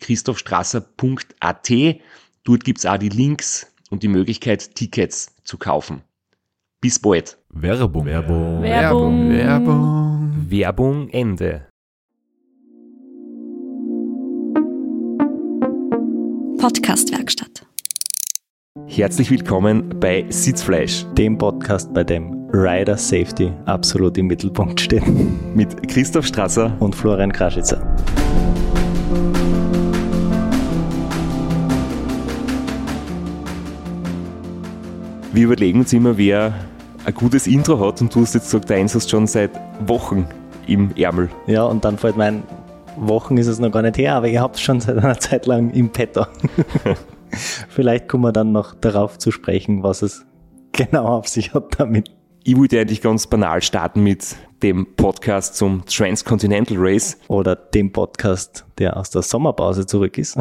www.christophstrasser.at. Dort gibt's auch die Links und die Möglichkeit, Tickets zu kaufen. Bis bald. Werbung. Werbung. Werbung. Werbung. Werbung Ende. Podcastwerkstatt. Herzlich willkommen bei Sitzfleisch dem Podcast, bei dem Rider Safety absolut im Mittelpunkt steht. mit Christoph Strasser. Und Florian Kraschitzer. Wir überlegen uns immer, wer ein gutes Intro hat und du hast jetzt gesagt, eins hast schon seit Wochen im Ärmel. Ja, und dann fällt mein, Wochen ist es noch gar nicht her, aber ihr habt es schon seit einer Zeit lang im Petto. Vielleicht kommen wir dann noch darauf zu sprechen, was es genau auf sich hat damit. Ich wollte eigentlich ganz banal starten mit dem Podcast zum Transcontinental Race. Oder dem Podcast, der aus der Sommerpause zurück ist.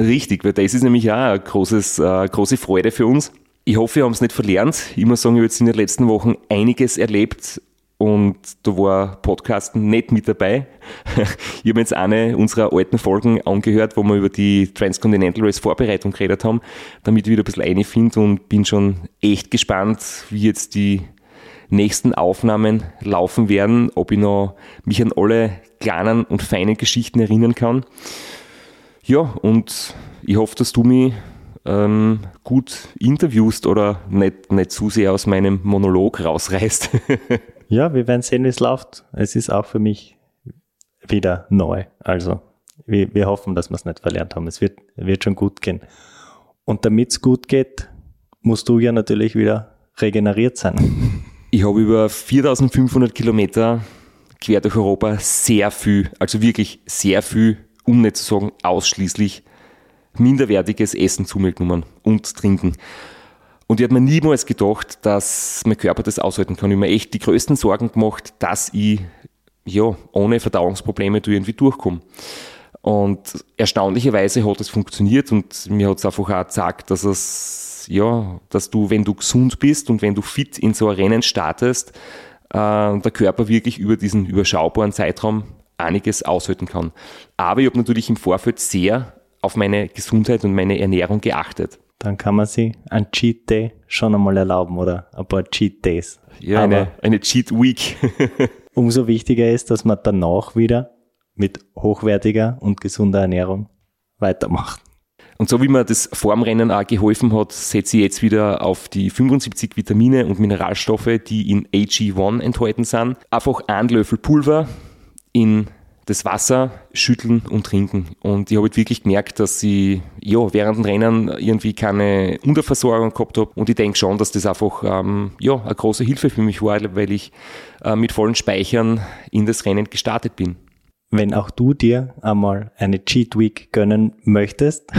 Richtig, weil das ist nämlich auch eine großes, äh, große Freude für uns. Ich hoffe, wir haben es nicht verlernt. Ich muss sagen, ich habe jetzt in den letzten Wochen einiges erlebt und da war Podcasten nicht mit dabei. Ich habe jetzt eine unserer alten Folgen angehört, wo wir über die Transcontinental Race Vorbereitung geredet haben, damit ich wieder ein bisschen einfinde und bin schon echt gespannt, wie jetzt die nächsten Aufnahmen laufen werden, ob ich noch mich an alle kleinen und feinen Geschichten erinnern kann. Ja, und ich hoffe, dass du mich ähm, gut interviewst oder nicht, nicht zu sehr aus meinem Monolog rausreißt. ja, wir werden sehen, wie es läuft. Es ist auch für mich wieder neu. Also wir, wir hoffen, dass wir es nicht verlernt haben. Es wird, wird schon gut gehen. Und damit es gut geht, musst du ja natürlich wieder regeneriert sein. Ich habe über 4500 Kilometer quer durch Europa sehr viel, also wirklich sehr viel, um nicht zu sagen ausschließlich minderwertiges Essen zu mir genommen und trinken. Und ich habe mir niemals gedacht, dass mein Körper das aushalten kann. Ich habe mir echt die größten Sorgen gemacht, dass ich ja, ohne Verdauungsprobleme irgendwie durchkomme. Und erstaunlicherweise hat es funktioniert und mir hat es einfach auch gezeigt, dass es, ja, dass du, wenn du gesund bist und wenn du fit in so ein Rennen startest, äh, der Körper wirklich über diesen überschaubaren Zeitraum einiges aushalten kann. Aber ich habe natürlich im Vorfeld sehr auf meine Gesundheit und meine Ernährung geachtet. Dann kann man sich ein Cheat Day schon einmal erlauben oder ein paar Cheat Days. Ja, eine, eine Cheat Week. umso wichtiger ist, dass man danach wieder mit hochwertiger und gesunder Ernährung weitermacht. Und so wie mir das Formrennen auch geholfen hat, setze ich jetzt wieder auf die 75 Vitamine und Mineralstoffe, die in AG1 enthalten sind. Einfach ein Löffel Pulver in das Wasser schütteln und trinken. Und ich habe halt wirklich gemerkt, dass ich ja, während dem Rennen irgendwie keine Unterversorgung gehabt habe. Und ich denke schon, dass das einfach ähm, ja, eine große Hilfe für mich war, weil ich äh, mit vollen Speichern in das Rennen gestartet bin. Wenn auch du dir einmal eine Cheat Week gönnen möchtest,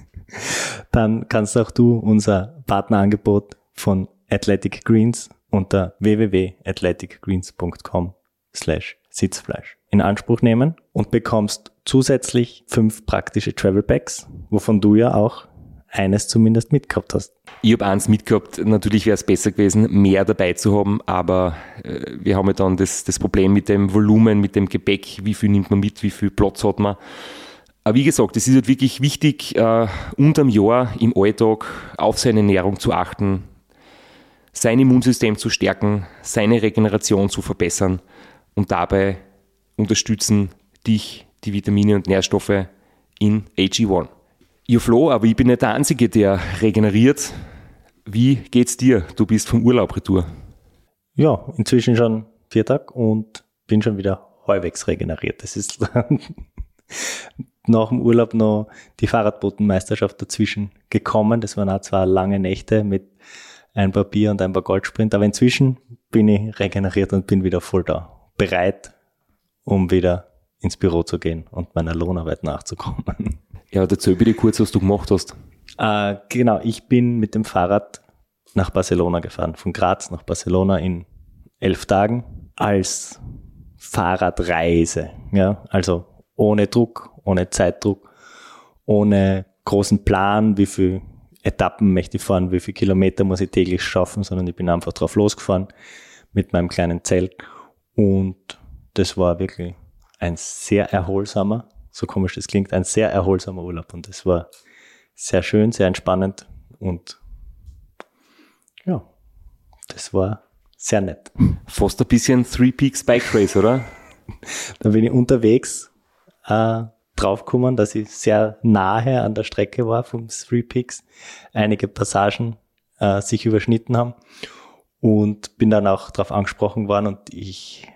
dann kannst auch du unser Partnerangebot von Athletic Greens unter www.athleticgreens.com slash Sitzfleisch in Anspruch nehmen und bekommst zusätzlich fünf praktische Travel Packs, wovon du ja auch eines zumindest mitgehabt hast. Ich habe eins mitgehabt. Natürlich wäre es besser gewesen, mehr dabei zu haben, aber äh, wir haben ja dann das, das Problem mit dem Volumen, mit dem Gepäck, wie viel nimmt man mit, wie viel Platz hat man. Aber wie gesagt, es ist halt wirklich wichtig, äh, unterm Jahr im Alltag auf seine Ernährung zu achten, sein Immunsystem zu stärken, seine Regeneration zu verbessern und dabei unterstützen dich die Vitamine und Nährstoffe in AG1. Ja, Flo, aber ich bin nicht der Einzige, der regeneriert. Wie geht's dir? Du bist vom Urlaub retour. Ja, inzwischen schon vier Tage und bin schon wieder halbwegs regeneriert. Das ist nach dem Urlaub noch die Fahrradbotenmeisterschaft dazwischen gekommen. Das waren auch zwei lange Nächte mit ein paar Bier und ein paar Goldsprint. Aber inzwischen bin ich regeneriert und bin wieder voll da. Bereit, um wieder ins Büro zu gehen und meiner Lohnarbeit nachzukommen. Ja, erzähl bitte kurz, was du gemacht hast. Äh, genau, ich bin mit dem Fahrrad nach Barcelona gefahren, von Graz nach Barcelona in elf Tagen als Fahrradreise. Ja, also ohne Druck, ohne Zeitdruck, ohne großen Plan, wie viel Etappen möchte ich fahren, wie viele Kilometer muss ich täglich schaffen, sondern ich bin einfach drauf losgefahren mit meinem kleinen Zelt und das war wirklich ein sehr erholsamer, so komisch das klingt, ein sehr erholsamer Urlaub und das war sehr schön, sehr entspannend und ja, das war sehr nett. Fast ein bisschen Three Peaks Bike Race, oder? Da bin ich unterwegs äh, draufgekommen, dass ich sehr nahe an der Strecke war vom Three Peaks. Einige Passagen äh, sich überschnitten haben und bin dann auch darauf angesprochen worden und ich,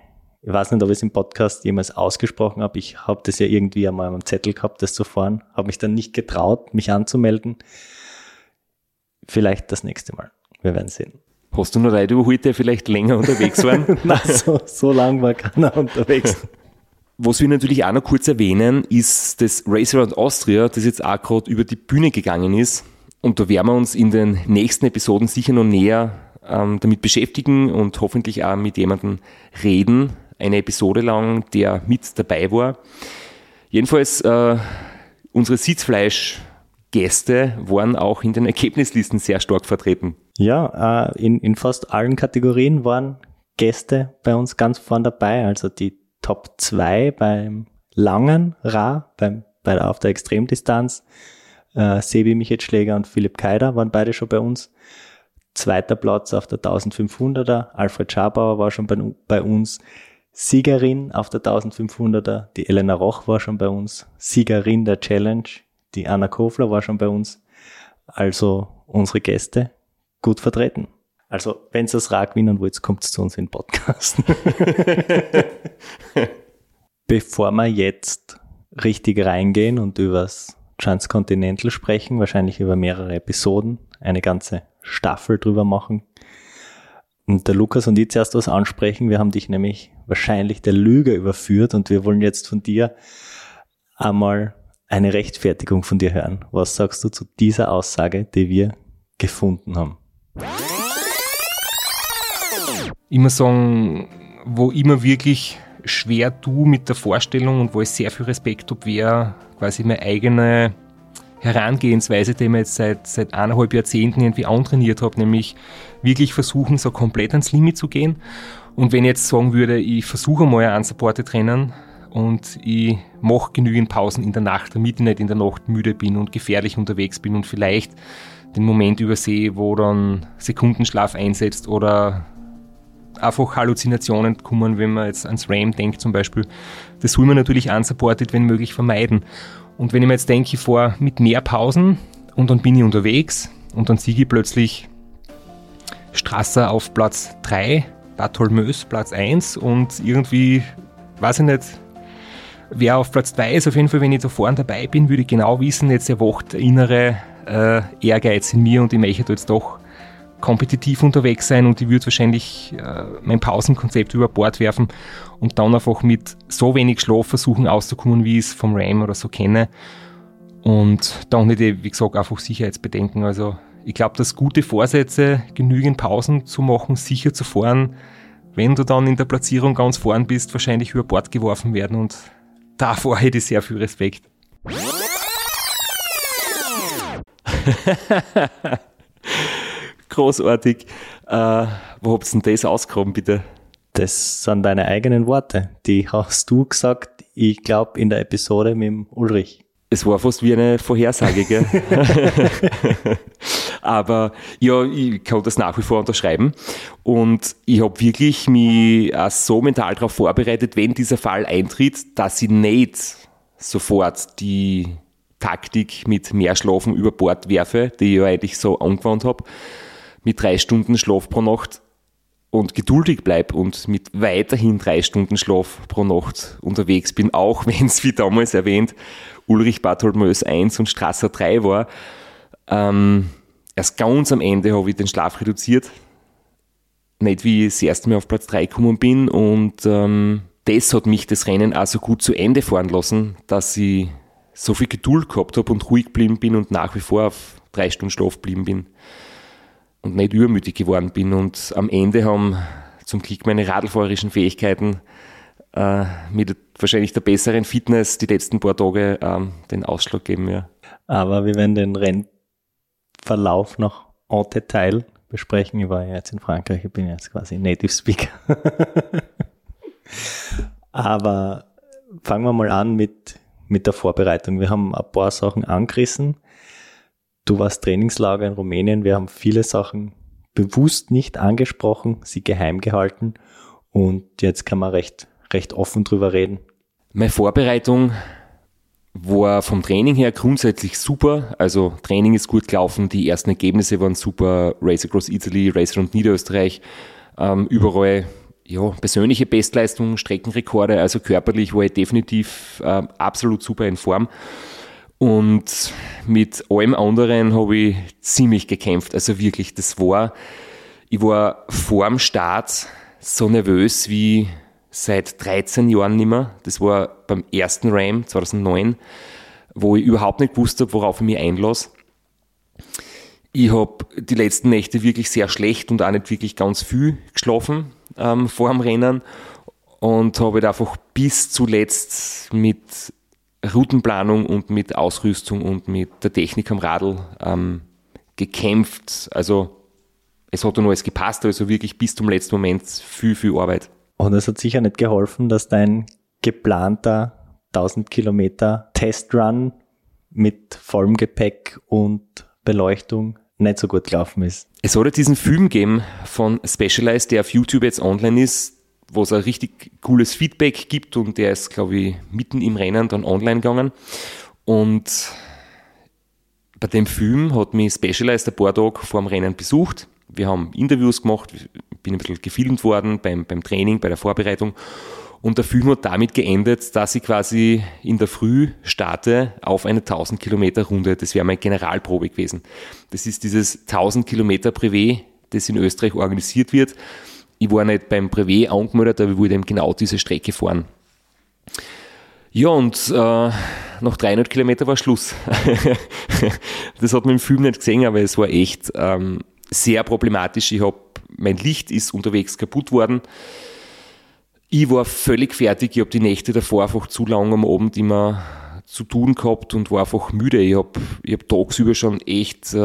ich weiß nicht, ob ich es im Podcast jemals ausgesprochen habe. Ich habe das ja irgendwie einmal am Zettel gehabt, das zu fahren, habe mich dann nicht getraut, mich anzumelden. Vielleicht das nächste Mal. Wir werden sehen. Hast du noch Leute überholt, die vielleicht länger unterwegs waren? Nein, so, so lang war keiner unterwegs. Was wir natürlich auch noch kurz erwähnen, ist das Race Around Austria, das jetzt auch gerade über die Bühne gegangen ist. Und da werden wir uns in den nächsten Episoden sicher noch näher ähm, damit beschäftigen und hoffentlich auch mit jemandem reden. Eine Episode lang, der mit dabei war. Jedenfalls, äh, unsere Sitzfleischgäste waren auch in den Ergebnislisten sehr stark vertreten. Ja, äh, in, in fast allen Kategorien waren Gäste bei uns ganz vorn dabei. Also die Top 2 beim langen Ra, beim, bei der, auf der Extremdistanz. Äh, Sebi Michetschläger und Philipp Keider waren beide schon bei uns. Zweiter Platz auf der 1500er. Alfred Schabauer war schon bei, bei uns. Siegerin auf der 1500er. Die Elena Roch war schon bei uns. Siegerin der Challenge. Die Anna Kofler war schon bei uns. Also unsere Gäste gut vertreten. Also, wenn ihr das Rad gewinnen wollt, kommt zu uns in den Podcast. Bevor wir jetzt richtig reingehen und übers Transcontinental sprechen, wahrscheinlich über mehrere Episoden, eine ganze Staffel drüber machen. Und der Lukas und ich zuerst was ansprechen. Wir haben dich nämlich wahrscheinlich der Lüge überführt und wir wollen jetzt von dir einmal eine Rechtfertigung von dir hören. Was sagst du zu dieser Aussage, die wir gefunden haben? Immer sagen, wo immer wirklich schwer tu mit der Vorstellung und wo ich sehr viel Respekt habe, wäre quasi meine eigene Herangehensweise, die ich jetzt seit, seit eineinhalb Jahrzehnten irgendwie antrainiert habe, nämlich wirklich versuchen, so komplett ans Limit zu gehen. Und wenn ich jetzt sagen würde, ich versuche mal ein Unsupported Rennen und ich mache genügend Pausen in der Nacht, damit ich nicht in der Nacht müde bin und gefährlich unterwegs bin und vielleicht den Moment übersehe, wo dann Sekundenschlaf einsetzt oder einfach Halluzinationen kommen, wenn man jetzt ans RAM denkt zum Beispiel. Das soll man natürlich unsupported, wenn möglich, vermeiden. Und wenn ich mir jetzt denke, ich fahre mit mehr Pausen und dann bin ich unterwegs und dann siege ich plötzlich Strasser auf Platz 3, Bartholmös Platz 1 und irgendwie, weiß ich nicht, wer auf Platz 2 ist, auf jeden Fall, wenn ich da vorne dabei bin, würde ich genau wissen, jetzt erwacht der innere äh, Ehrgeiz in mir und ich möchte jetzt doch kompetitiv unterwegs sein und ich würde wahrscheinlich äh, mein Pausenkonzept über Bord werfen und dann einfach mit so wenig Schlaf versuchen auszukommen, wie ich es vom RAM oder so kenne. Und dann nicht, wie gesagt, einfach Sicherheitsbedenken. Also ich glaube, dass gute Vorsätze, genügend Pausen zu machen, sicher zu fahren, wenn du dann in der Platzierung ganz vorn bist, wahrscheinlich über Bord geworfen werden und davor hätte ich sehr viel Respekt. Großartig. Äh, wo habt ihr denn das ausgegraben, bitte? Das sind deine eigenen Worte. Die hast du gesagt, ich glaube, in der Episode mit dem Ulrich. Es war fast wie eine Vorhersage, gell? Aber ja, ich kann das nach wie vor unterschreiben. Und ich habe wirklich mich auch so mental darauf vorbereitet, wenn dieser Fall eintritt, dass ich nicht sofort die Taktik mit mehr Schlafen über Bord werfe, die ich ja eigentlich so angewandt habe, mit drei Stunden Schlaf pro Nacht und geduldig bleib und mit weiterhin drei Stunden Schlaf pro Nacht unterwegs bin, auch wenn es wie damals erwähnt Ulrich Bartholmäus 1 und Strasser 3 war. Ähm, erst ganz am Ende habe ich den Schlaf reduziert. Nicht wie ich das erste Mal auf Platz 3 gekommen bin und ähm, das hat mich das Rennen auch so gut zu Ende fahren lassen, dass ich so viel Geduld gehabt habe und ruhig geblieben bin und nach wie vor auf drei Stunden Schlaf geblieben bin und nicht übermütig geworden bin. Und am Ende haben zum Glück meine radlfahrerischen Fähigkeiten äh, mit wahrscheinlich der besseren Fitness die letzten paar Tage ähm, den Ausschlag geben. Ja. Aber wir werden den Rennverlauf noch en Detail besprechen. Ich war ja jetzt in Frankreich, ich bin jetzt quasi Native Speaker. Aber fangen wir mal an mit, mit der Vorbereitung. Wir haben ein paar Sachen angerissen. Du warst Trainingslager in Rumänien. Wir haben viele Sachen bewusst nicht angesprochen, sie geheim gehalten. Und jetzt kann man recht, recht offen drüber reden. Meine Vorbereitung war vom Training her grundsätzlich super. Also Training ist gut gelaufen, die ersten Ergebnisse waren super. Race Across Italy, Race Around Niederösterreich, ähm, überall ja, persönliche Bestleistungen, Streckenrekorde, also körperlich war ich definitiv äh, absolut super in Form. Und mit allem anderen habe ich ziemlich gekämpft. Also wirklich, das war, ich war vor dem Start so nervös wie seit 13 Jahren nicht mehr. Das war beim ersten Ram 2009, wo ich überhaupt nicht gewusst habe, worauf ich mich einlasse. Ich habe die letzten Nächte wirklich sehr schlecht und auch nicht wirklich ganz viel geschlafen ähm, vor dem Rennen und habe halt einfach bis zuletzt mit Routenplanung und mit Ausrüstung und mit der Technik am Radl ähm, gekämpft. Also es hat dann alles gepasst, also wirklich bis zum letzten Moment viel, viel Arbeit. Und es hat sicher nicht geholfen, dass dein geplanter 1000 Kilometer Testrun mit vollem Gepäck und Beleuchtung nicht so gut gelaufen ist. Es soll ja diesen Film geben von Specialized, der auf YouTube jetzt online ist, wo es ein richtig cooles Feedback gibt und der ist, glaube ich, mitten im Rennen dann online gegangen. Und bei dem Film hat mich Specialized ein paar Tage vor dem Rennen besucht. Wir haben Interviews gemacht, bin ein bisschen gefilmt worden beim, beim Training, bei der Vorbereitung. Und der Film hat damit geendet, dass ich quasi in der Früh starte auf eine 1000 Kilometer Runde. Das wäre meine Generalprobe gewesen. Das ist dieses 1000 Kilometer Privé, das in Österreich organisiert wird ich war nicht beim Privé angemeldet, aber ich wollte eben genau diese Strecke fahren. Ja, und äh, nach 300 Kilometern war Schluss. das hat man im Film nicht gesehen, aber es war echt ähm, sehr problematisch. Ich hab, mein Licht ist unterwegs kaputt worden. Ich war völlig fertig. Ich habe die Nächte davor einfach zu lange am Abend immer zu tun gehabt und war einfach müde. Ich habe ich hab tagsüber schon echt äh,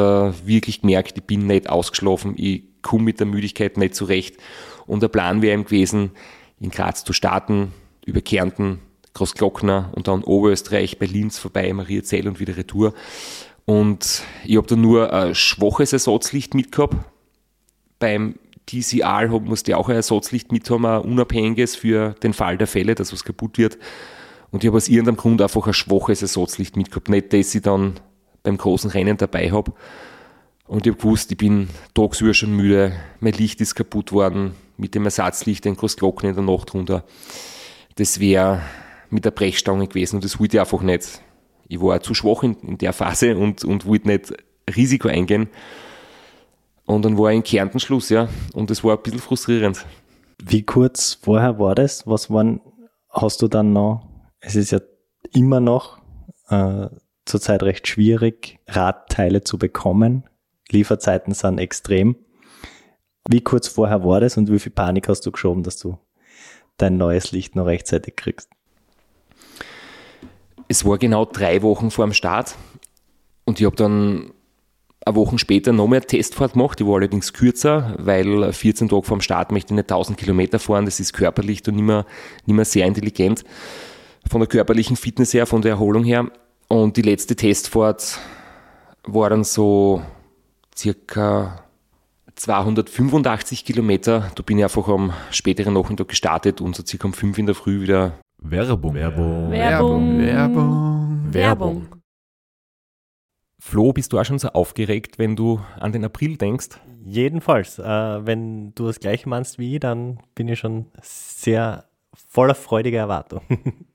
wirklich gemerkt, ich bin nicht ausgeschlafen. Ich komme mit der Müdigkeit nicht zurecht. Und der Plan wäre ihm gewesen, in Graz zu starten, über Kärnten, Großglockner und dann Oberösterreich, bei Linz vorbei, Mariazell und wieder Retour. Und ich habe da nur ein schwaches Ersatzlicht mitgehabt. Beim TCR musste ich auch ein Ersatzlicht mit haben, ein unabhängiges für den Fall der Fälle, dass was kaputt wird. Und ich habe aus irgendeinem Grund einfach ein schwaches Ersatzlicht mitgehabt. Nicht, dass ich dann beim großen Rennen dabei habe. Und ich habe gewusst, ich bin tagsüber schon müde, mein Licht ist kaputt worden, mit dem Ersatzlicht ein Großglocken in der Nacht runter. Das wäre mit der Brechstange gewesen und das wollte ich einfach nicht. Ich war zu schwach in, in der Phase und, und wollte nicht Risiko eingehen. Und dann war ich in Kärnten Schluss, ja. Und das war ein bisschen frustrierend. Wie kurz vorher war das? Was waren, hast du dann noch, es ist ja immer noch äh, zurzeit recht schwierig, Radteile zu bekommen. Lieferzeiten sind extrem. Wie kurz vorher war das und wie viel Panik hast du geschoben, dass du dein neues Licht noch rechtzeitig kriegst? Es war genau drei Wochen vor dem Start und ich habe dann eine Woche später noch mehr Testfahrt gemacht. Die war allerdings kürzer, weil 14 Tage vor dem Start möchte ich nicht 1000 Kilometer fahren. Das ist körperlich und nicht mehr, nicht mehr sehr intelligent. Von der körperlichen Fitness her, von der Erholung her. Und die letzte Testfahrt war dann so circa 285 Kilometer. Da bin ich einfach am späteren Nachmittag gestartet und so circa um 5 in der Früh wieder. Werbung. Werbung. Werbung. Werbung. Werbung. Flo, bist du auch schon so aufgeregt, wenn du an den April denkst? Jedenfalls, äh, wenn du das gleiche meinst wie ich, dann bin ich schon sehr voller freudiger Erwartung.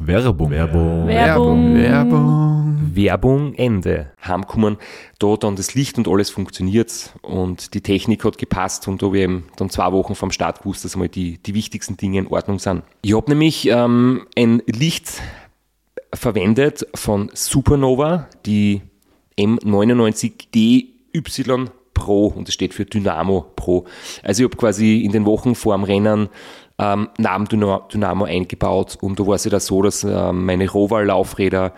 Werbung. Werbung. Werbung. Werbung. Werbung, Ende. Heimkommen, da dann das Licht und alles funktioniert und die Technik hat gepasst und da habe ich eben dann zwei Wochen vom Start gewusst, dass mal die, die wichtigsten Dinge in Ordnung sind. Ich habe nämlich ähm, ein Licht verwendet von Supernova, die M99DY Pro und das steht für Dynamo Pro. Also ich habe quasi in den Wochen vor dem Rennen ähm, Namen Dynamo eingebaut und da war es ja so, dass ähm, meine Roval-Laufräder,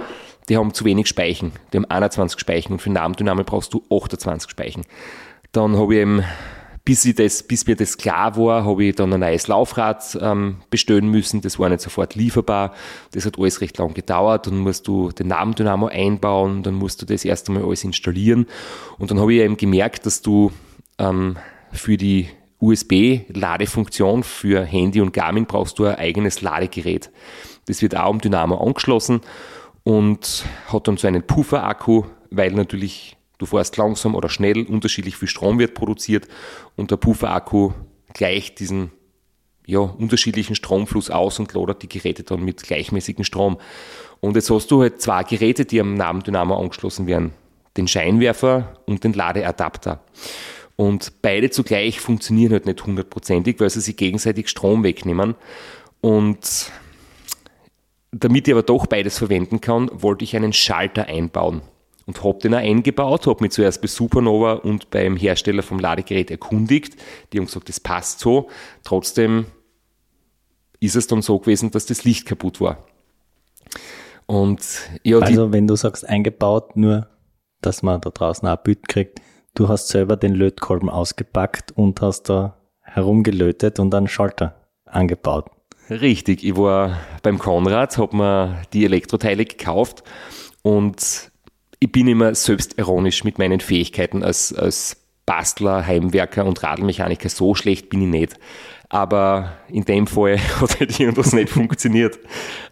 die haben zu wenig Speichen. Die haben 21 Speichen und für Namen Dynamo brauchst du 28 Speichen. Dann habe ich eben, bis, ich das, bis mir das klar war, habe ich dann ein neues Laufrad ähm, bestellen müssen. Das war nicht sofort lieferbar. Das hat alles recht lang gedauert. Dann musst du den Namen Dynamo einbauen, dann musst du das erst einmal alles installieren. Und dann habe ich eben gemerkt, dass du ähm, für die USB-Ladefunktion für Handy und Garmin brauchst du ein eigenes Ladegerät. Das wird auch am Dynamo angeschlossen und hat dann so einen Puffer-Akku, weil natürlich du fährst langsam oder schnell, unterschiedlich viel Strom wird produziert und der Puffer-Akku gleicht diesen ja, unterschiedlichen Stromfluss aus und ladet die Geräte dann mit gleichmäßigem Strom. Und jetzt hast du halt zwei Geräte, die am Namen Dynamo angeschlossen werden. Den Scheinwerfer und den Ladeadapter. Und beide zugleich funktionieren halt nicht hundertprozentig, weil sie sich gegenseitig Strom wegnehmen. Und damit ich aber doch beides verwenden kann, wollte ich einen Schalter einbauen. Und habe den auch eingebaut, habe mich zuerst bei Supernova und beim Hersteller vom Ladegerät erkundigt. Die haben gesagt, das passt so. Trotzdem ist es dann so gewesen, dass das Licht kaputt war. Und ja, also wenn du sagst eingebaut, nur dass man da draußen auch ein Bild kriegt, du hast selber den Lötkolben ausgepackt und hast da herumgelötet und einen Schalter angebaut. Richtig, ich war beim Konrad, habe mir die Elektroteile gekauft und ich bin immer selbst ironisch mit meinen Fähigkeiten als, als Bastler, Heimwerker und Radlmechaniker. So schlecht bin ich nicht. Aber in dem Fall hat halt irgendwas nicht funktioniert.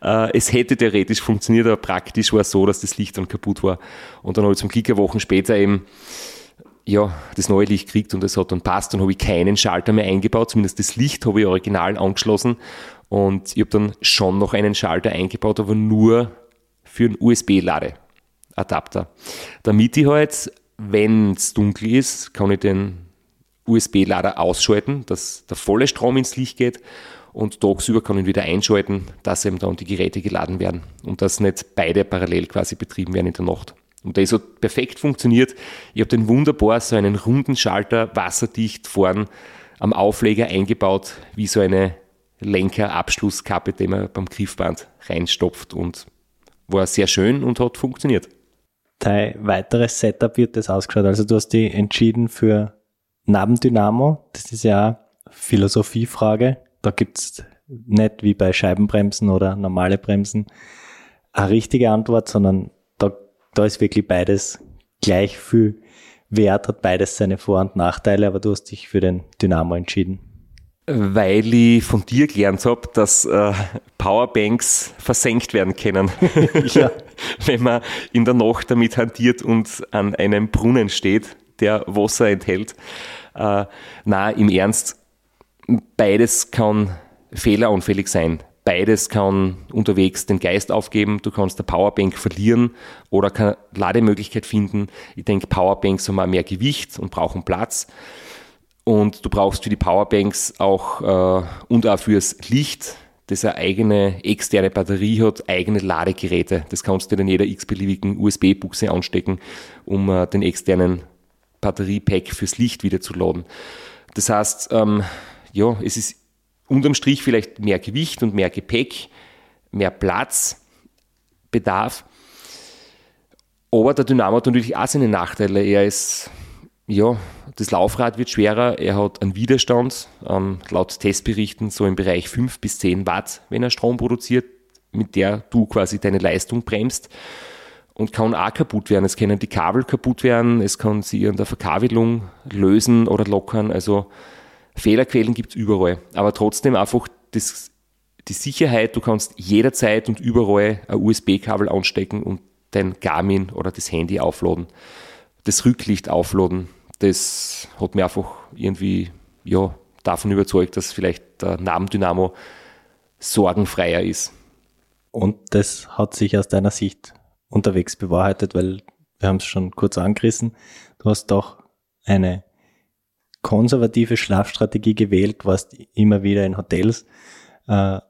Äh, es hätte theoretisch funktioniert, aber praktisch war es so, dass das Licht dann kaputt war. Und dann habe ich zum Glück eine Woche später eben ja, das neue Licht gekriegt und es hat dann passt. Dann habe ich keinen Schalter mehr eingebaut, zumindest das Licht habe ich original angeschlossen. Und ich habe dann schon noch einen Schalter eingebaut, aber nur für einen USB-Ladeadapter. Damit ich halt, wenn es dunkel ist, kann ich den USB-Lader ausschalten, dass der volle Strom ins Licht geht und tagsüber kann ich ihn wieder einschalten, dass eben dann die Geräte geladen werden und dass nicht beide parallel quasi betrieben werden in der Nacht. Und das hat perfekt funktioniert. Ich habe den wunderbar so einen runden Schalter wasserdicht vorn am Aufleger eingebaut, wie so eine Lenkerabschlusskappe, die man beim Griffband reinstopft und war sehr schön und hat funktioniert. Dein weiteres Setup wird das ausgeschaut. Also du hast dich entschieden für Nabendynamo. Das ist ja Philosophiefrage. Da gibt's nicht wie bei Scheibenbremsen oder normale Bremsen eine richtige Antwort, sondern da, ist wirklich beides gleich viel wert, hat beides seine Vor- und Nachteile, aber du hast dich für den Dynamo entschieden weil ich von dir gelernt habe, dass äh, Powerbanks versenkt werden können, ja. wenn man in der Nacht damit hantiert und an einem Brunnen steht, der Wasser enthält. Äh, na, im Ernst, beides kann fehleranfällig sein. Beides kann unterwegs den Geist aufgeben. Du kannst eine Powerbank verlieren oder keine Lademöglichkeit finden. Ich denke, Powerbanks haben auch mehr Gewicht und brauchen Platz. Und du brauchst für die Powerbanks auch äh, und auch fürs Licht, das eine eigene externe Batterie hat, eigene Ladegeräte. Das kannst du in jeder x-beliebigen USB-Buchse anstecken, um äh, den externen Batteriepack fürs Licht wieder zu laden. Das heißt, ähm, ja, es ist unterm Strich vielleicht mehr Gewicht und mehr Gepäck, mehr Platz, Bedarf. Aber der Dynamo hat natürlich auch seine Nachteile. Er ist ja, das Laufrad wird schwerer, er hat einen Widerstand, ähm, laut Testberichten so im Bereich 5 bis 10 Watt, wenn er Strom produziert, mit der du quasi deine Leistung bremst und kann auch kaputt werden. Es können die Kabel kaputt werden, es kann sie an der Verkabelung lösen oder lockern. Also Fehlerquellen gibt es überall. Aber trotzdem einfach das, die Sicherheit, du kannst jederzeit und überall ein USB-Kabel anstecken und dein Garmin oder das Handy aufladen, das Rücklicht aufladen das hat mir einfach irgendwie ja, davon überzeugt, dass vielleicht der Namendynamo sorgenfreier ist. Und das hat sich aus deiner Sicht unterwegs bewahrheitet, weil wir haben es schon kurz angerissen. Du hast doch eine konservative Schlafstrategie gewählt, warst immer wieder in Hotels. Äh,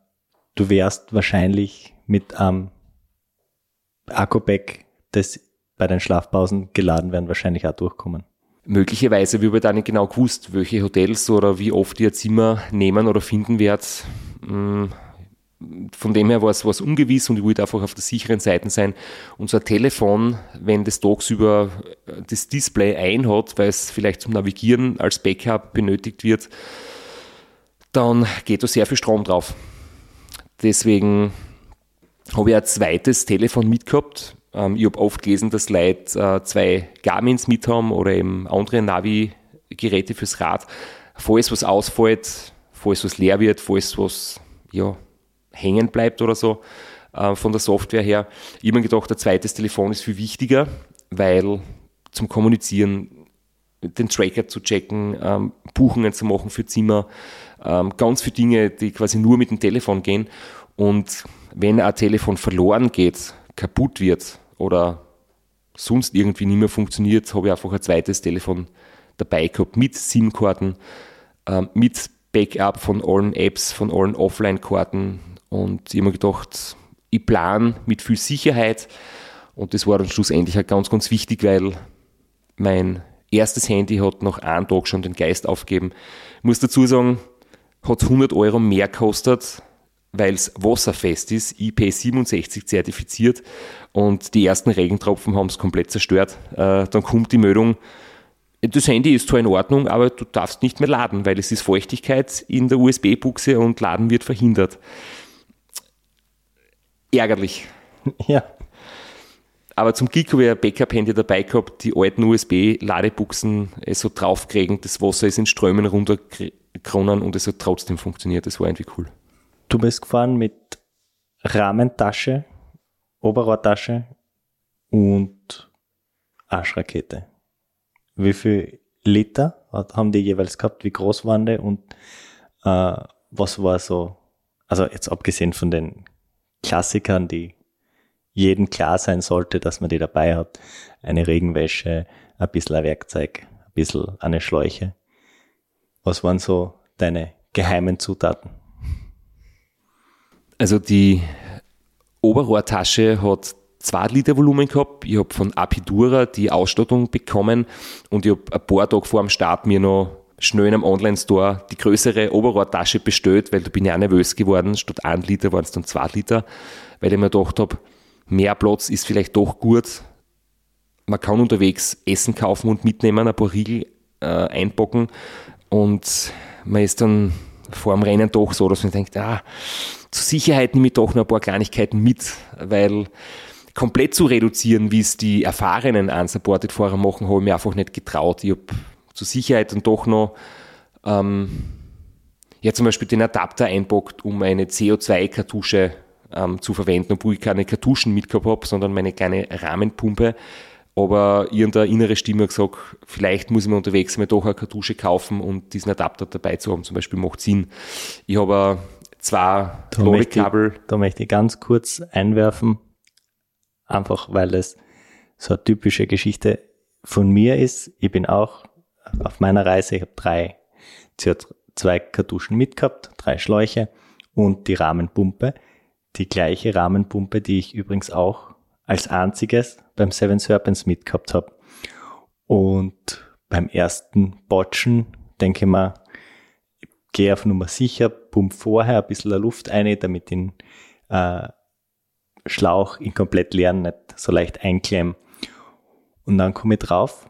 du wärst wahrscheinlich mit einem Akku-Bag, das bei den Schlafpausen geladen werden, wahrscheinlich auch durchkommen möglicherweise, wie wir da nicht genau gewusst, welche Hotels oder wie oft ihr Zimmer nehmen oder finden werdet. Mm, von dem her war es, war ungewiss und ich wollte einfach auf der sicheren Seite sein. Unser Telefon, wenn das tagsüber äh, das Display einhat, weil es vielleicht zum Navigieren als Backup benötigt wird, dann geht da sehr viel Strom drauf. Deswegen habe ich ein zweites Telefon mitgehabt, ähm, ich habe oft gelesen, dass Leute äh, zwei Garmins mit haben oder eben andere Navi-Geräte fürs Rad. Falls was ausfällt, falls was leer wird, falls was ja, hängen bleibt oder so äh, von der Software her. Ich habe mir gedacht, ein zweites Telefon ist viel wichtiger, weil zum Kommunizieren, den Tracker zu checken, ähm, Buchungen zu machen für Zimmer, ähm, ganz viele Dinge, die quasi nur mit dem Telefon gehen. Und wenn ein Telefon verloren geht, kaputt wird oder sonst irgendwie nicht mehr funktioniert, habe ich einfach ein zweites Telefon dabei gehabt mit SIM-Karten, äh, mit Backup von allen Apps, von allen Offline-Karten und ich habe mir gedacht, ich plane mit viel Sicherheit und das war dann schlussendlich auch ganz, ganz wichtig, weil mein erstes Handy hat nach einem Tag schon den Geist aufgegeben. Ich muss dazu sagen, hat 100 Euro mehr gekostet, weil es wasserfest ist, IP67 zertifiziert und die ersten Regentropfen haben es komplett zerstört. Äh, dann kommt die Meldung, das Handy ist zwar in Ordnung, aber du darfst nicht mehr laden, weil es ist Feuchtigkeit in der USB-Buchse und Laden wird verhindert. Ärgerlich. Ja. Aber zum Glück habe ich ein Backup-Handy dabei gehabt, die alten USB-Ladebuchsen äh, so draufkriegen, das Wasser ist in Strömen runterkronen und es hat trotzdem funktioniert. Das war irgendwie cool. Du bist gefahren mit Rahmentasche, Oberrohrtasche und Arschrakete. Wie viel Liter haben die jeweils gehabt? Wie groß waren die? Und äh, was war so, also jetzt abgesehen von den Klassikern, die jedem klar sein sollte, dass man die dabei hat. Eine Regenwäsche, ein bisschen ein Werkzeug, ein bisschen eine Schläuche. Was waren so deine geheimen Zutaten? Also die Oberrohrtasche hat 2 Liter Volumen gehabt. Ich habe von Apidura die Ausstattung bekommen und ich habe ein paar Tage vor dem Start mir noch schnell in einem Online-Store die größere Oberrohrtasche bestellt, weil da bin ich auch nervös geworden. Statt 1 Liter waren es dann 2 Liter, weil ich mir gedacht habe, mehr Platz ist vielleicht doch gut. Man kann unterwegs Essen kaufen und mitnehmen, ein paar Riegel äh, einpacken und man ist dann vor dem Rennen doch so, dass man denkt, ah, zur Sicherheit nehme ich doch noch ein paar Kleinigkeiten mit, weil komplett zu reduzieren, wie es die erfahrenen Unsupported-Fahrer machen, habe ich mir einfach nicht getraut. Ich habe zur Sicherheit dann doch noch ähm, ja, zum Beispiel den Adapter einpackt, um eine CO2-Kartusche ähm, zu verwenden, obwohl ich keine Kartuschen mitgehabt habe, sondern meine kleine Rahmenpumpe. Aber irgendeine innere Stimme hat gesagt, vielleicht muss ich mir unterwegs mal doch eine Kartusche kaufen und diesen Adapter dabei zu haben, zum Beispiel macht Sinn. Ich habe zwei Da möchte, ich, Ladekabel, da möchte ich ganz kurz einwerfen, einfach weil es so eine typische Geschichte von mir ist. Ich bin auch auf meiner Reise, ich habe drei CO2-Kartuschen mitgehabt, drei Schläuche und die Rahmenpumpe. Die gleiche Rahmenpumpe, die ich übrigens auch als einziges beim Seven Serpents mitgehabt habe. Und beim ersten Botchen denke ich mir, ich gehe auf Nummer sicher, pump vorher ein bisschen Luft ein, damit den äh, Schlauch in komplett leeren nicht so leicht einklemmen. Und dann komme ich drauf,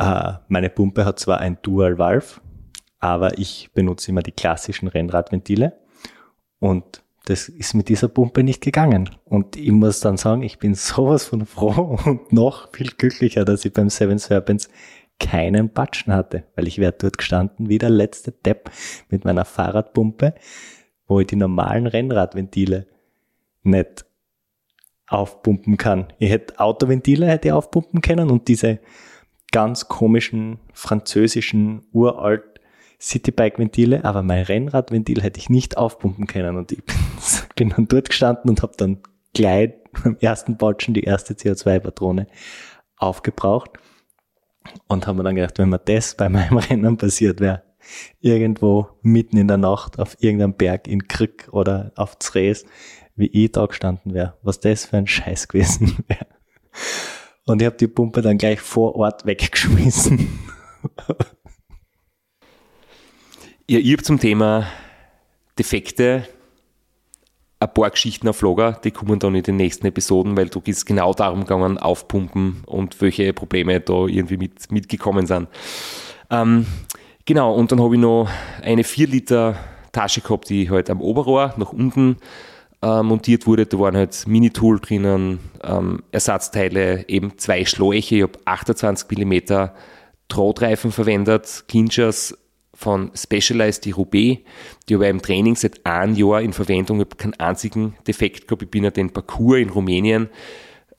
äh, meine Pumpe hat zwar ein Dual Valve, aber ich benutze immer die klassischen Rennradventile und das ist mit dieser Pumpe nicht gegangen. Und ich muss dann sagen, ich bin sowas von froh und noch viel glücklicher, dass ich beim Seven Serpents keinen Batschen hatte, weil ich wäre dort gestanden wie der letzte Depp mit meiner Fahrradpumpe, wo ich die normalen Rennradventile nicht aufpumpen kann. Ich hätte Autoventile hätte ich aufpumpen können und diese ganz komischen französischen uralt Citybike-Ventile, aber mein Rennradventil hätte ich nicht aufpumpen können und ich bin, dann dort gestanden und habe dann gleich beim ersten Batschen die erste CO2-Patrone aufgebraucht und haben mir dann gedacht, wenn mir das bei meinem Rennen passiert wäre, irgendwo mitten in der Nacht auf irgendeinem Berg in Krieg oder auf Zres, wie ich da gestanden wäre, was das für ein Scheiß gewesen wäre. Und ich habe die Pumpe dann gleich vor Ort weggeschmissen. Ja, ich habe zum Thema Defekte ein paar Geschichten auf Lager, die kommen dann in den nächsten Episoden, weil du ist genau darum gegangen, aufpumpen und welche Probleme da irgendwie mit, mitgekommen sind. Ähm, genau, und dann habe ich noch eine 4 Liter Tasche gehabt, die halt am Oberrohr nach unten äh, montiert wurde. Da waren halt Minitool drinnen, ähm, Ersatzteile, eben zwei Schläuche. Ich habe 28 mm Drahtreifen verwendet, Clinchers von Specialized, die Roubaix. Die habe ich im Training seit einem Jahr in Verwendung. Ich habe keinen einzigen Defekt gehabt. Ich bin ja den Parcours in Rumänien,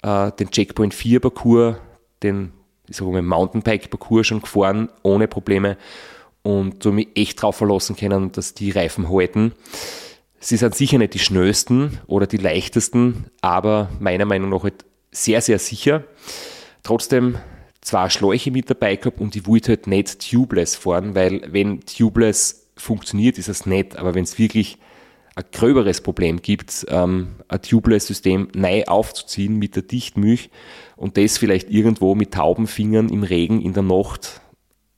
äh, den Checkpoint 4 Parcours, den ich sage mal Mountainbike Parcours schon gefahren, ohne Probleme. Und ich mich echt drauf verlassen können, dass die Reifen halten. Sie sind sicher nicht die schnellsten oder die leichtesten, aber meiner Meinung nach halt sehr, sehr sicher. Trotzdem zwei Schläuche mit dabei gehabt und ich wollte halt nicht tubeless fahren, weil wenn tubeless funktioniert, ist es nett, aber wenn es wirklich ein gröberes Problem gibt, ähm, ein Tubeless-System neu aufzuziehen mit der Dichtmilch und das vielleicht irgendwo mit tauben Fingern im Regen in der Nacht,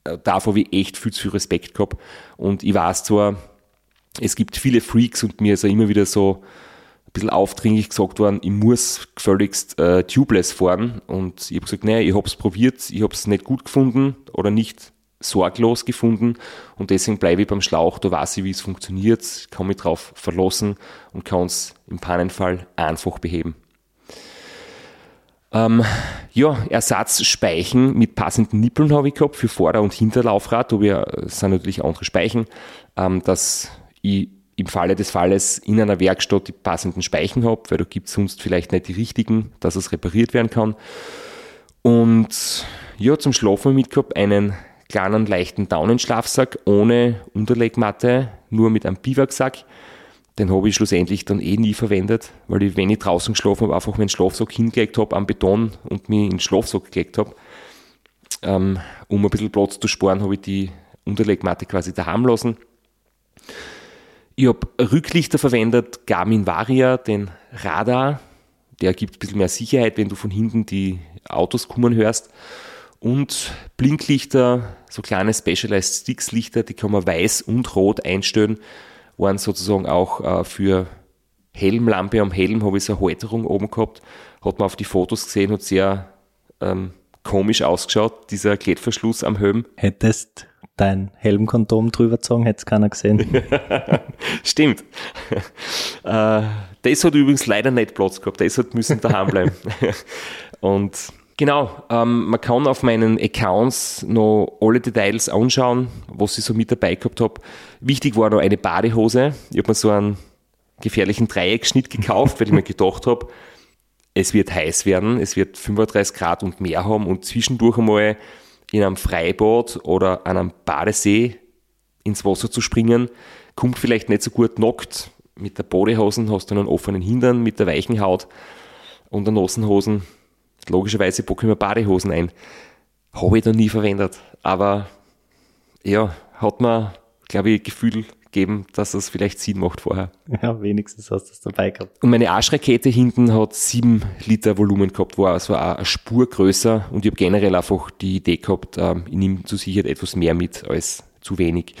äh, davor ich echt viel zu Respekt gehabt und ich weiß zwar, es gibt viele Freaks und mir ist ja immer wieder so bisschen aufdringlich gesagt worden, ich muss gefälligst äh, tubeless fahren. Und ich habe gesagt, naja, ich habe es probiert, ich habe es nicht gut gefunden oder nicht sorglos gefunden und deswegen bleibe ich beim Schlauch, da weiß ich, wie es funktioniert, kann mich drauf verlassen und kann es im Pannenfall einfach beheben. Ähm, ja, Ersatzspeichen mit passenden Nippeln habe ich gehabt für Vorder- und Hinterlaufrad. Da wir, sind natürlich andere Speichen, ähm, dass ich im Falle des Falles in einer Werkstatt die passenden Speichen habe, weil da gibt es sonst vielleicht nicht die richtigen, dass es repariert werden kann. Und ja, zum Schlafen mitgehabt einen kleinen leichten Daunenschlafsack ohne Unterlegmatte, nur mit einem Biwaksack. Den habe ich schlussendlich dann eh nie verwendet, weil ich, wenn ich draußen geschlafen habe, einfach meinen Schlafsack hingelegt habe am Beton und mich in den Schlafsack gelegt habe. Ähm, um ein bisschen Platz zu sparen, habe ich die Unterlegmatte quasi daheim lassen. Ich habe Rücklichter verwendet, Garmin Varia, den Radar. Der gibt ein bisschen mehr Sicherheit, wenn du von hinten die Autos kommen hörst. Und Blinklichter, so kleine Specialized Sticks Lichter, die kann man weiß und rot einstellen waren sozusagen auch äh, für Helmlampe am Helm, habe ich so eine Halterung oben gehabt, hat man auf die Fotos gesehen, hat sehr ähm, komisch ausgeschaut, dieser Klettverschluss am Helm. Hättest dein Helmkondom drüber gezogen, hätte es keiner gesehen. Stimmt. äh, das hat übrigens leider nicht Platz gehabt, das hat müssen daheim bleiben. Und Genau, ähm, man kann auf meinen Accounts noch alle Details anschauen, was ich so mit dabei gehabt habe. Wichtig war noch eine Badehose. Ich habe mir so einen gefährlichen Dreieckschnitt gekauft, weil ich mir gedacht habe, es wird heiß werden, es wird 35 Grad und mehr haben und zwischendurch einmal in einem Freibad oder an einem Badesee ins Wasser zu springen, kommt vielleicht nicht so gut nackt. Mit der Bodyhosen hast du einen offenen Hintern, mit der weichen Haut und der nassen Hosen logischerweise packe ich mir Badehosen ein. Habe ich noch nie verwendet. Aber ja, hat mir, glaube ich, Gefühl gegeben, dass es vielleicht Sinn macht vorher. Ja, wenigstens hast du es dabei gehabt. Und meine Arschrakete hinten hat 7 Liter Volumen gehabt, war also auch eine Spur größer und ich habe generell einfach die Idee gehabt, ähm, ich nehme zu Sicherheit etwas mehr mit als zu wenig.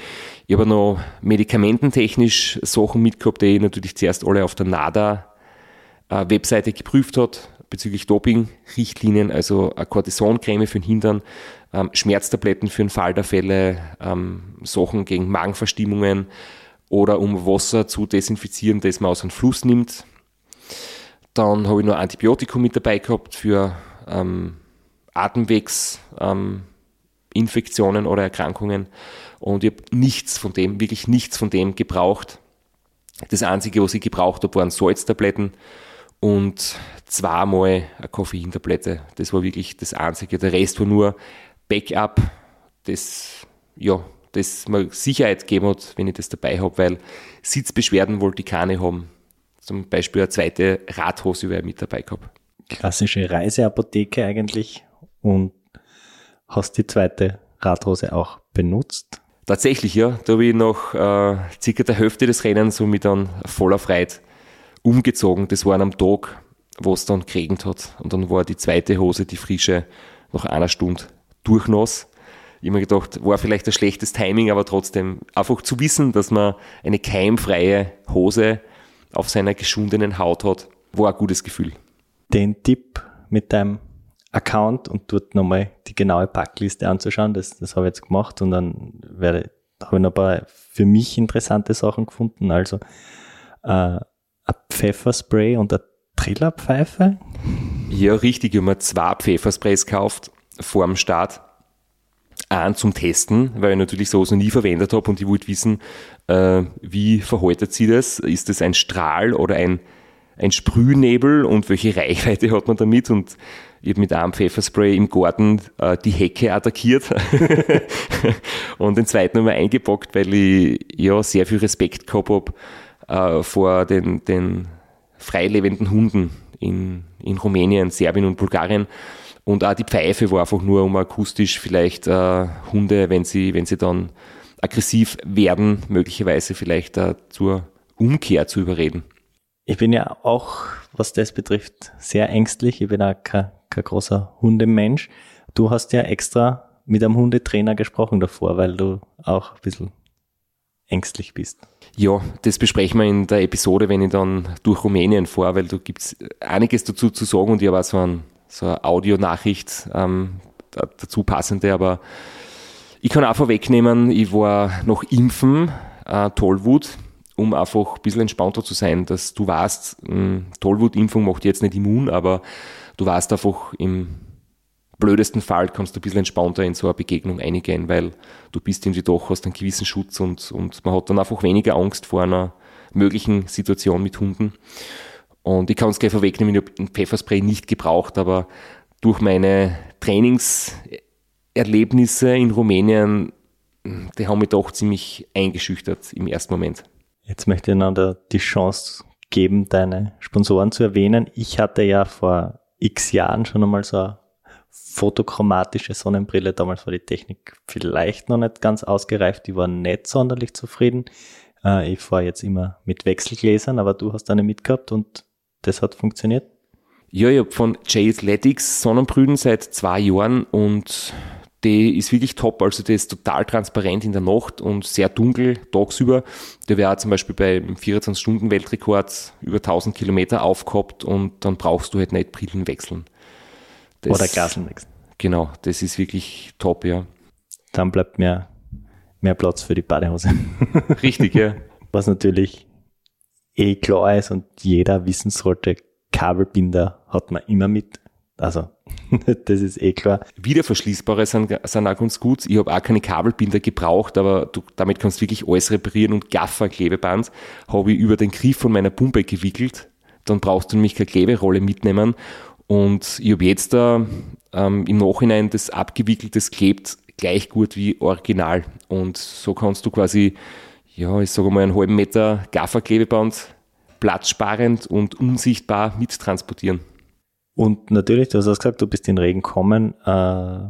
Ich habe noch medikamententechnisch Sachen mitgehabt, die ich natürlich zuerst alle auf der NADA-Webseite geprüft hat bezüglich Doping-Richtlinien, also eine Cortisoncreme für den Hintern, ähm, Schmerztabletten für den Fall der Fälle, ähm, Sachen gegen Magenverstimmungen oder um Wasser zu desinfizieren, das man aus einem Fluss nimmt. Dann habe ich noch Antibiotikum mit dabei gehabt für ähm, Atemwegsinfektionen ähm, oder Erkrankungen und ich habe nichts von dem, wirklich nichts von dem gebraucht. Das Einzige, was ich gebraucht habe, waren Salztabletten und zweimal eine Koffeintablette. Das war wirklich das Einzige. Der Rest war nur Backup, das, ja, das mir Sicherheit gegeben hat, wenn ich das dabei habe, weil Sitzbeschwerden wollte ich keine haben. Zum Beispiel eine zweite Radhose wäre mit dabei gehabt. Klassische Reiseapotheke eigentlich und hast die zweite Radhose auch benutzt? Tatsächlich, ja. Da habe ich nach äh, circa der Hälfte des Rennens so mit dann voller Freude umgezogen. Das war an einem Tag, wo es dann geregnet hat. Und dann war die zweite Hose, die frische, nach einer Stunde durchnass. Ich mir gedacht, war vielleicht ein schlechtes Timing, aber trotzdem einfach zu wissen, dass man eine keimfreie Hose auf seiner geschundenen Haut hat, war ein gutes Gefühl. Den Tipp mit deinem Account und dort nochmal die genaue Packliste anzuschauen, das, das habe ich jetzt gemacht und dann werde, habe ich noch ein paar für mich interessante Sachen gefunden. Also äh, ein Pfefferspray und eine Trillerpfeife? Ja, richtig. Ich habe mir zwei Pfeffersprays gekauft vor dem Start. Einen zum Testen, weil ich natürlich sowas noch nie verwendet habe und ich wollte wissen, äh, wie verhaltet sie das? Ist das ein Strahl oder ein, ein Sprühnebel und welche Reichweite hat man damit? Und ich habe mit einem Pfefferspray im Garten äh, die Hecke attackiert und den zweiten ich eingepackt, weil ich ja sehr viel Respekt gehabt habe äh, vor den, den freilebenden Hunden in, in Rumänien, Serbien und Bulgarien. Und auch die Pfeife war einfach nur, um akustisch vielleicht äh, Hunde, wenn sie, wenn sie dann aggressiv werden, möglicherweise vielleicht äh, zur Umkehr zu überreden. Ich bin ja auch, was das betrifft, sehr ängstlich. Ich bin auch kein, kein großer Hundemensch. Du hast ja extra mit einem Hundetrainer gesprochen davor, weil du auch ein bisschen ängstlich bist? Ja, das besprechen wir in der Episode, wenn ich dann durch Rumänien fahre, weil da gibt es einiges dazu zu sagen und ich habe auch so, ein, so eine Audionachricht ähm, dazu passende, aber ich kann auch vorwegnehmen, ich war noch impfen, äh, Tollwut, um einfach ein bisschen entspannter zu sein, dass du weißt, Tollwut-Impfung macht jetzt nicht immun, aber du weißt einfach im blödesten Fall kannst du ein bisschen entspannter in so eine Begegnung eingehen, weil du bist irgendwie doch, hast einen gewissen Schutz und, und man hat dann einfach weniger Angst vor einer möglichen Situation mit Hunden. Und ich kann es gleich vorwegnehmen, ich habe ein Pfefferspray nicht gebraucht, aber durch meine Trainings Erlebnisse in Rumänien, die haben mich doch ziemlich eingeschüchtert im ersten Moment. Jetzt möchte ich noch die Chance geben, deine Sponsoren zu erwähnen. Ich hatte ja vor x Jahren schon einmal so eine fotochromatische Sonnenbrille. Damals war die Technik vielleicht noch nicht ganz ausgereift. Die war nicht sonderlich zufrieden. Äh, ich fahre jetzt immer mit Wechselgläsern, aber du hast eine mitgehabt und das hat funktioniert. Ja, ich habe von J-Athletics Sonnenbrüden seit zwei Jahren und die ist wirklich top. Also die ist total transparent in der Nacht und sehr dunkel tagsüber. Der wäre zum Beispiel beim 24-Stunden-Weltrekord über 1000 Kilometer aufgehabt und dann brauchst du halt nicht Brillen wechseln. Das, Oder Glaseln wechseln. Genau, das ist wirklich top, ja. Dann bleibt mehr, mehr Platz für die Badehose. Richtig, ja. Was natürlich eh klar ist und jeder wissen sollte, Kabelbinder hat man immer mit. Also, das ist eh klar. Wiederverschließbare sind, sind auch ganz gut. Ich habe auch keine Kabelbinder gebraucht, aber du, damit kannst du wirklich alles reparieren und Gaffer-Klebeband habe ich über den Griff von meiner Pumpe gewickelt. Dann brauchst du nämlich keine Kleberolle mitnehmen. Und ich habe jetzt da ähm, im Nachhinein das abgewickeltes klebt gleich gut wie original. Und so kannst du quasi, ja, ich sage mal, einen halben Meter Gaffer-Klebeband platzsparend und unsichtbar mittransportieren. Und natürlich, du hast gesagt, du bist in Regen kommen, äh,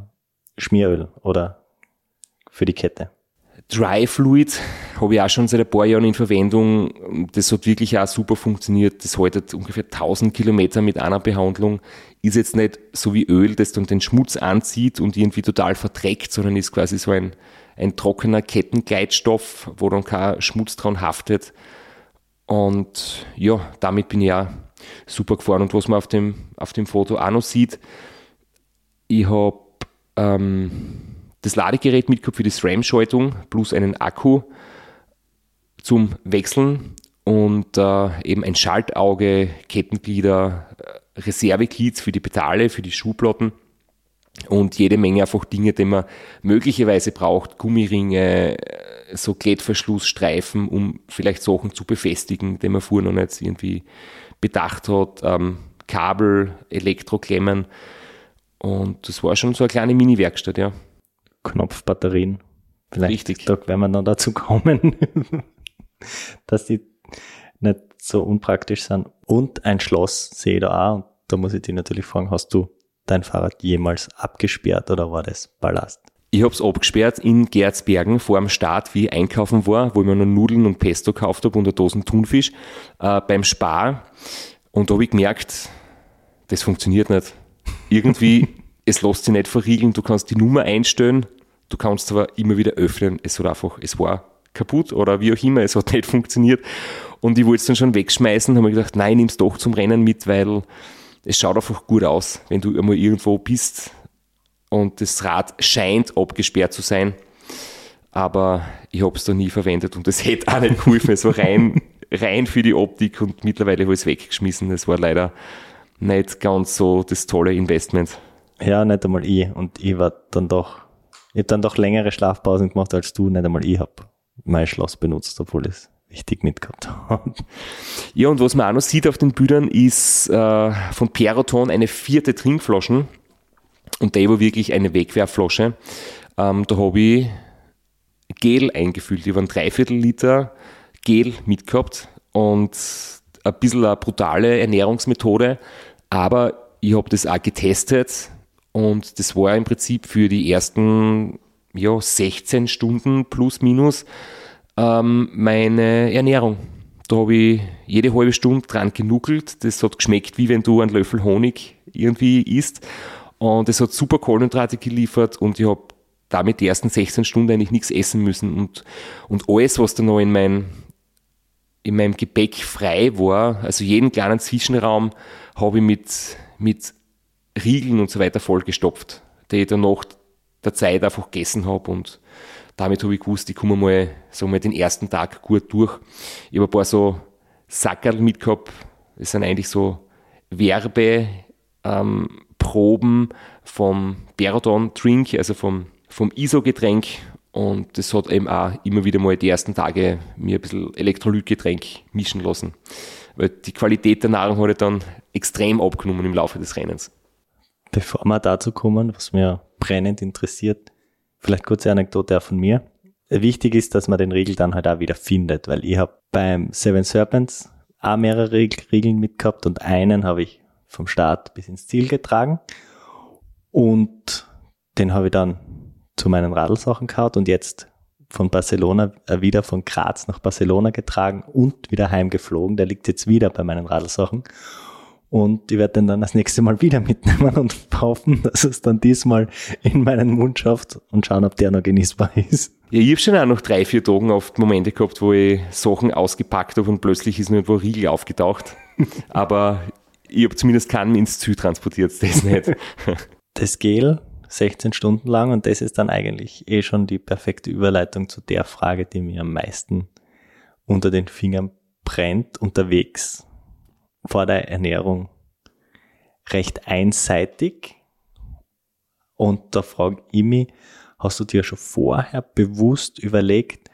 Schmieröl oder für die Kette. Dry Fluid habe ich auch schon seit ein paar Jahren in Verwendung. Das hat wirklich auch super funktioniert. Das haltet ungefähr 1000 Kilometer mit einer Behandlung. Ist jetzt nicht so wie Öl, das dann den Schmutz anzieht und irgendwie total verdreckt, sondern ist quasi so ein, ein trockener Kettengleitstoff, wo dann kein Schmutz dran haftet. Und ja, damit bin ich auch super gefahren. Und was man auf dem, auf dem Foto auch noch sieht, ich habe ähm, das Ladegerät mitgehabt für die SRAM-Schaltung plus einen Akku zum Wechseln und äh, eben ein Schaltauge, Kettenglieder, äh, Reserveglied für die Pedale, für die Schuhplatten und jede Menge einfach Dinge, die man möglicherweise braucht, Gummiringe, äh, so Klettverschlussstreifen, um vielleicht Sachen zu befestigen, die man vorher noch nicht irgendwie bedacht hat, ähm, Kabel, Elektroklemmen. Und das war schon so eine kleine Mini-Werkstatt, ja. Knopfbatterien. Vielleicht Richtig. Da werden wir noch dazu kommen, dass die nicht so unpraktisch sind. Und ein Schloss sehe ich da auch. Und da muss ich dich natürlich fragen, hast du dein Fahrrad jemals abgesperrt oder war das Ballast? Ich habe es abgesperrt in Gerzbergen vor dem Start, wie ich einkaufen war, wo ich mir noch Nudeln und Pesto gekauft habe und eine Dosen Thunfisch äh, beim Spar. Und da habe ich gemerkt, das funktioniert nicht. Irgendwie, es lässt sich nicht verriegeln. Du kannst die Nummer einstellen, du kannst aber immer wieder öffnen. Es hat einfach, es war kaputt oder wie auch immer, es hat nicht funktioniert. Und ich wollte es dann schon wegschmeißen, habe mir gedacht, nein, nimm es doch zum Rennen mit, weil es schaut einfach gut aus, wenn du einmal irgendwo bist und das Rad scheint abgesperrt zu sein. Aber ich habe es da nie verwendet und es hätte auch nicht geholfen. Es war rein, rein für die Optik und mittlerweile habe ich es weggeschmissen. Es war leider nicht ganz so das tolle Investment. Ja, nicht einmal ich. Und ich war dann doch, ich habe dann doch längere Schlafpausen gemacht als du. Nicht einmal ich habe mein Schloss benutzt, obwohl es wichtig mitgehabt habe. Ja, und was man auch noch sieht auf den Bildern ist äh, von Peroton eine vierte Trinkflaschen und der war wirklich eine Wegwerfflasche. Ähm, da habe ich Gel eingefüllt. Habe einen Dreiviertel Liter Gel mitgehabt und ein bisschen eine brutale Ernährungsmethode, aber ich habe das auch getestet und das war im Prinzip für die ersten ja, 16 Stunden plus minus ähm, meine Ernährung. Da habe ich jede halbe Stunde dran genuckelt. Das hat geschmeckt, wie wenn du einen Löffel Honig irgendwie isst. Und es hat super Kohlenhydrate geliefert und ich habe damit die ersten 16 Stunden eigentlich nichts essen müssen und, und alles, was da noch in, mein, in meinem Gepäck frei war, also jeden kleinen Zwischenraum habe ich mit, mit Riegeln und so weiter vollgestopft, die ich dann nach der Zeit einfach gegessen habe und damit habe ich gewusst, ich komme mal, so mal den ersten Tag gut durch. Ich habe ein paar so Sackerl mitgehabt, das sind eigentlich so Werbeproben ähm, vom Berodon Drink, also vom, vom ISO-Getränk und das hat eben auch immer wieder mal die ersten Tage mir ein bisschen Elektrolytgetränk mischen lassen. Weil die Qualität der Nahrung hat dann extrem abgenommen im Laufe des Rennens. Bevor wir dazu kommen, was mir brennend interessiert, vielleicht kurze Anekdote auch von mir. Wichtig ist, dass man den Riegel dann halt auch wieder findet, weil ich habe beim Seven Serpents auch mehrere Regeln mitgehabt und einen habe ich vom Start bis ins Ziel getragen und den habe ich dann zu meinen Radlsachen gehabt und jetzt von Barcelona äh, wieder von Graz nach Barcelona getragen und wieder heimgeflogen. Der liegt jetzt wieder bei meinen Radlsachen. Und ich werde den dann das nächste Mal wieder mitnehmen und hoffen, dass es dann diesmal in meinen Mund schafft und schauen, ob der noch genießbar ist. Ja, ich habe schon auch noch drei, vier Tagen oft Momente gehabt, wo ich Sachen ausgepackt habe und plötzlich ist nur irgendwo Riegel aufgetaucht. Aber ich habe zumindest keinen ins Ziel transportiert, das nicht. Das Gel 16 Stunden lang und das ist dann eigentlich eh schon die perfekte Überleitung zu der Frage, die mir am meisten unter den Fingern brennt. Unterwegs vor der Ernährung recht einseitig. Und da frage ich mich, hast du dir schon vorher bewusst überlegt,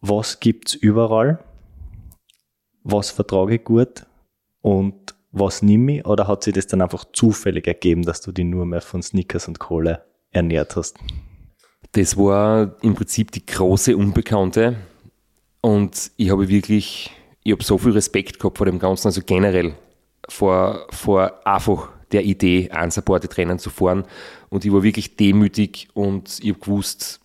was gibt's überall? Was vertrage ich gut? Und was nimm ich? Oder hat sich das dann einfach zufällig ergeben, dass du dich nur mehr von Snickers und Kohle ernährt hast? Das war im Prinzip die große Unbekannte. Und ich habe wirklich ich habe so viel Respekt gehabt vor dem Ganzen, also generell vor, vor einfach der Idee, unsupported Rennen zu fahren. Und ich war wirklich demütig und ich habe gewusst,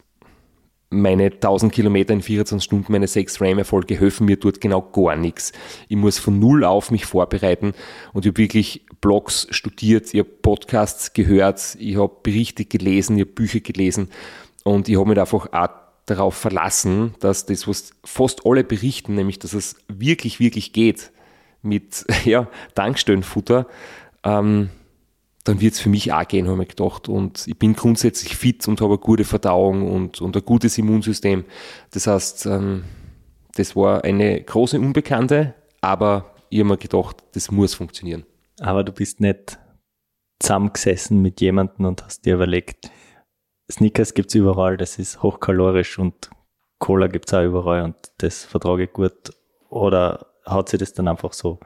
meine 1000 Kilometer in 24 Stunden, meine sechs Ram-Erfolge helfen mir dort genau gar nichts. Ich muss von Null auf mich vorbereiten und ich habe wirklich Blogs studiert, ich habe Podcasts gehört, ich habe Berichte gelesen, ich habe Bücher gelesen und ich habe mich einfach auch darauf verlassen, dass das, was fast alle berichten, nämlich dass es wirklich, wirklich geht mit ja, Tankstellenfutter, ähm, dann wird es für mich auch gehen, habe ich gedacht. Und ich bin grundsätzlich fit und habe eine gute Verdauung und, und ein gutes Immunsystem. Das heißt, ähm, das war eine große Unbekannte, aber ich habe mir gedacht, das muss funktionieren. Aber du bist nicht zusammengesessen mit jemandem und hast dir überlegt, Snickers gibt's überall, das ist hochkalorisch und Cola gibt's auch überall und das vertrage ich gut. Oder hat sich das dann einfach so?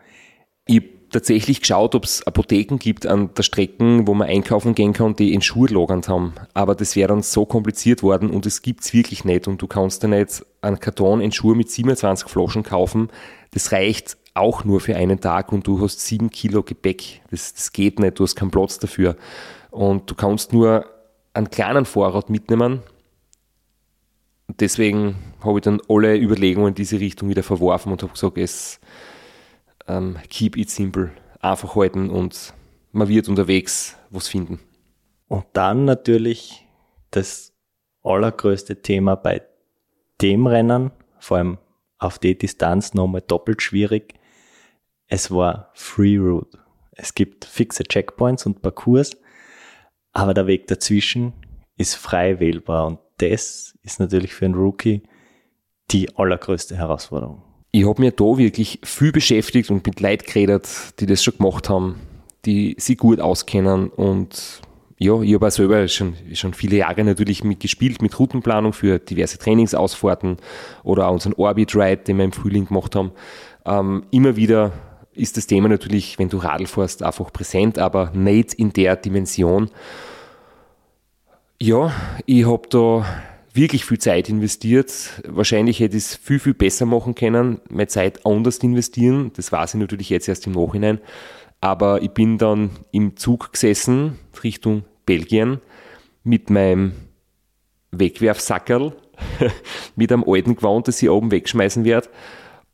Ich tatsächlich geschaut, ob es Apotheken gibt an der Strecke, wo man einkaufen gehen kann, die in Schuhe lagernd haben. Aber das wäre dann so kompliziert worden und es gibt's wirklich nicht. Und du kannst dir nicht einen Karton in Schuhe mit 27 Flaschen kaufen. Das reicht auch nur für einen Tag und du hast sieben Kilo Gepäck. Das, das geht nicht, du hast keinen Platz dafür. Und du kannst nur einen kleinen Vorrat mitnehmen. Deswegen habe ich dann alle Überlegungen in diese Richtung wieder verworfen und habe gesagt, es ähm, keep it simple, einfach halten und man wird unterwegs was finden. Und dann natürlich das allergrößte Thema bei dem Rennen, vor allem auf die Distanz nochmal doppelt schwierig. Es war Free Route. Es gibt fixe Checkpoints und Parcours aber der Weg dazwischen ist frei wählbar und das ist natürlich für einen Rookie die allergrößte Herausforderung. Ich habe mir da wirklich viel beschäftigt und mit Leuten geredet, die das schon gemacht haben, die sich gut auskennen und ja, ich habe auch selber schon, schon viele Jahre natürlich mitgespielt mit Routenplanung für diverse Trainingsausfahrten oder auch unseren Orbit Ride, den wir im Frühling gemacht haben. Ähm, immer wieder ist das Thema natürlich, wenn du Radl fährst, einfach präsent, aber nicht in der Dimension. Ja, ich habe da wirklich viel Zeit investiert. Wahrscheinlich hätte ich es viel, viel besser machen können, meine Zeit anders investieren. Das weiß ich natürlich jetzt erst im Nachhinein. Aber ich bin dann im Zug gesessen Richtung Belgien mit meinem Wegwerfsackerl, mit einem alten Gewand, das ich oben wegschmeißen werde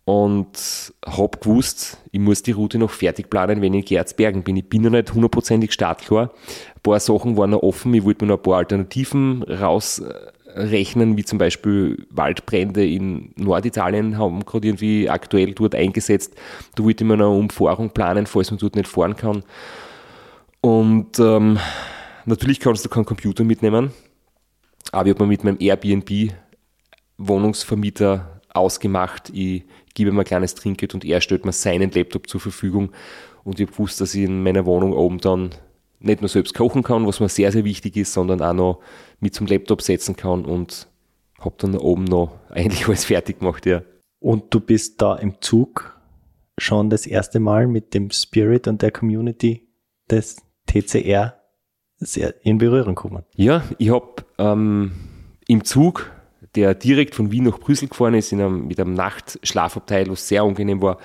und habe gewusst, ich muss die Route noch fertig planen, wenn ich in Gerzbergen bin. Ich bin noch nicht hundertprozentig startklar. Ein paar Sachen waren noch offen. Ich wollte mir noch ein paar Alternativen rausrechnen, wie zum Beispiel Waldbrände in Norditalien haben gerade irgendwie aktuell dort eingesetzt. Da wollte ich mir noch eine Umfahrung planen, falls man dort nicht fahren kann. Und ähm, natürlich kannst du keinen Computer mitnehmen, aber ich habe mir mit meinem Airbnb Wohnungsvermieter ausgemacht. Ich gebe ihm ein kleines Trinkgeld und er stellt mir seinen Laptop zur Verfügung. Und ich habe gewusst, dass ich in meiner Wohnung oben dann nicht nur selbst kochen kann, was mir sehr, sehr wichtig ist, sondern auch noch mit zum Laptop setzen kann und habe dann oben noch eigentlich alles fertig gemacht, ja. Und du bist da im Zug schon das erste Mal mit dem Spirit und der Community des TCR sehr in Berührung gekommen. Ja, ich habe ähm, im Zug der direkt von Wien nach Brüssel gefahren ist, in einem, mit einem Nachtschlafabteil, was sehr angenehm war,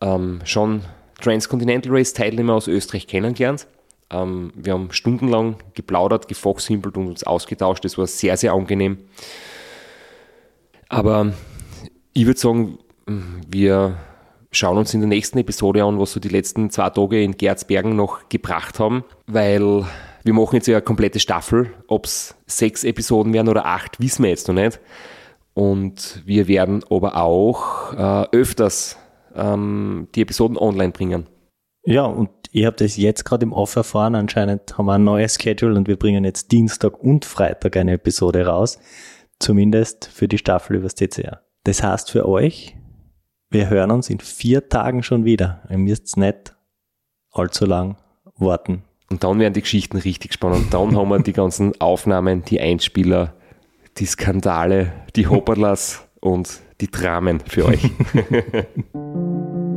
ähm, schon Transcontinental Race Teilnehmer aus Österreich kennengelernt. Ähm, wir haben stundenlang geplaudert, gefoxhimpelt und uns ausgetauscht. Das war sehr, sehr angenehm. Aber ich würde sagen, wir schauen uns in der nächsten Episode an, was so die letzten zwei Tage in Gerzbergen noch gebracht haben, weil wir machen jetzt ja eine komplette Staffel. Ob es sechs Episoden werden oder acht, wissen wir jetzt noch nicht. Und wir werden aber auch äh, öfters ähm, die Episoden online bringen. Ja, und ihr habt das jetzt gerade im Off erfahren. Anscheinend haben wir ein neues Schedule und wir bringen jetzt Dienstag und Freitag eine Episode raus. Zumindest für die Staffel übers TCR. Das heißt für euch, wir hören uns in vier Tagen schon wieder. Ihr müsst nicht allzu lang warten. Und dann werden die Geschichten richtig spannend. Dann haben wir die ganzen Aufnahmen, die Einspieler, die Skandale, die Hopperlas und die Dramen für euch.